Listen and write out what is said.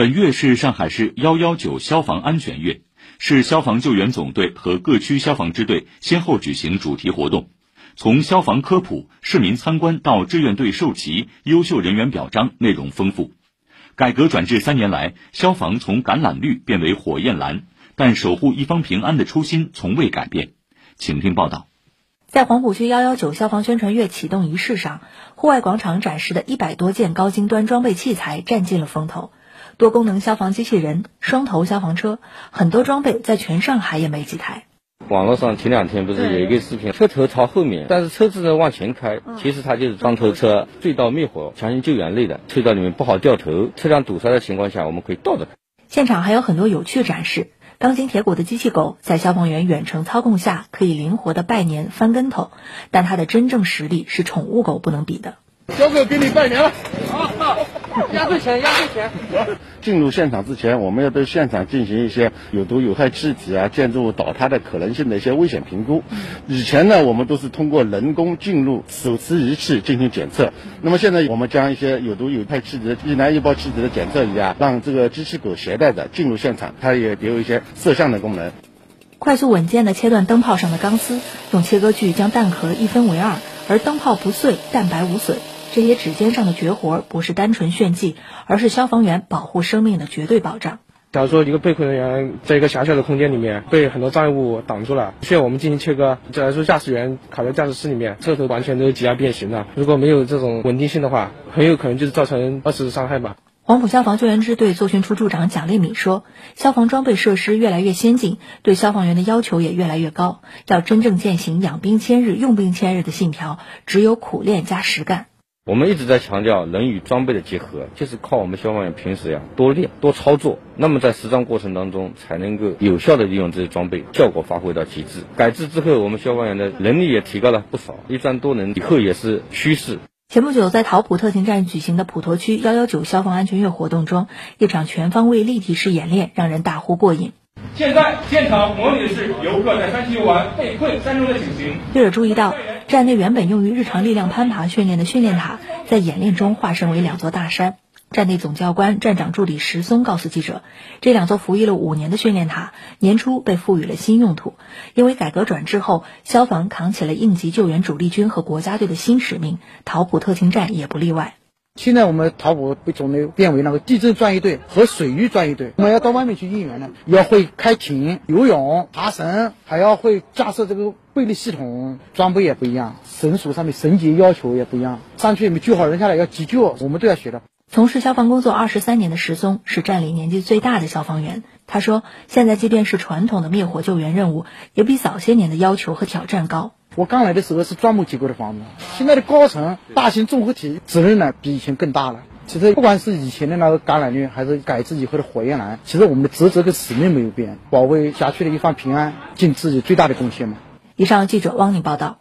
本月是上海市幺幺九消防安全月，市消防救援总队和各区消防支队先后举行主题活动，从消防科普、市民参观到志愿队授旗、优秀人员表彰，内容丰富。改革转制三年来，消防从橄榄绿变为火焰蓝，但守护一方平安的初心从未改变。请听报道。在黄浦区幺幺九消防宣传月启动仪式上，户外广场展示的一百多件高精端装备器材占尽了风头。多功能消防机器人、双头消防车，很多装备在全上海也没几台。网络上前两天不是有一个视频，车头朝后面，但是车子呢往前开，其实它就是双头车，隧道灭火、强行救援类的。隧道里面不好掉头，车辆堵塞的情况下，我们可以倒着开。现场还有很多有趣展示，钢筋铁骨的机器狗在消防员远程操控下可以灵活的拜年、翻跟头，但它的真正实力是宠物狗不能比的。小狗给你拜年了，好，压岁钱，压岁钱。进入现场之前，我们要对现场进行一些有毒有害气体啊、建筑物倒塌的可能性的一些危险评估。以前呢，我们都是通过人工进入手持仪器进行检测。那么现在，我们将一些有毒有害气体的易燃易爆气体的检测仪啊，让这个机器狗携带着进入现场，它也也有一些摄像的功能。快速稳健地切断灯泡上的钢丝，用切割锯将弹壳一分为二，而灯泡不碎，蛋白无损。这些指尖上的绝活不是单纯炫技，而是消防员保护生命的绝对保障。假如说一个被困人员在一个狭小的空间里面被很多障碍物挡住了，需要我们进行切割。假如说驾驶员卡在驾驶室里面，车头完全都挤压变形了，如果没有这种稳定性的话，很有可能就是造成二次伤害吧。黄埔消防救援支队作训处处长蒋丽敏说：“消防装备设施越来越先进，对消防员的要求也越来越高，要真正践行养兵千日、用兵千日的信条，只有苦练加实干。”我们一直在强调人与装备的结合，就是靠我们消防员平时呀多练多操作，那么在实战过程当中才能够有效的利用这些装备，效果发挥到极致。改制之后，我们消防员的能力也提高了不少，一专多能以后也是趋势。前不久，在桃浦特勤站举行的普陀区幺幺九消防安全月活动中，一场全方位立体式演练让人大呼过瘾。现在现场模拟的是游客在山区游玩被困山中的情形。记者注意到，站内原本用于日常力量攀爬训练的训练塔，在演练中化身为两座大山。站内总教官、站长助理石松告诉记者，这两座服役了五年的训练塔，年初被赋予了新用途。因为改革转制后，消防扛起了应急救援主力军和国家队的新使命，桃浦特勤站也不例外。现在我们淘宝被总队变为那个地震专业队和水域专业队，我们要到外面去应援呢，要会开艇、游泳、爬绳，还要会架设这个备力系统，装备也不一样，绳索上面绳结要求也不一样，上去没救好人下来要急救，我们都要学的。从事消防工作二十三年的石松是站里年纪最大的消防员。他说：“现在即便是传统的灭火救援任务，也比早些年的要求和挑战高。我刚来的时候是砖木结构的房子，现在的高层大型综合体，责任呢比以前更大了。其实不管是以前的那个橄榄绿，还是改制以后的火焰蓝，其实我们的职责跟使命没有变，保卫辖区的一方平安，尽自己最大的贡献嘛。”以上记者汪宁报道。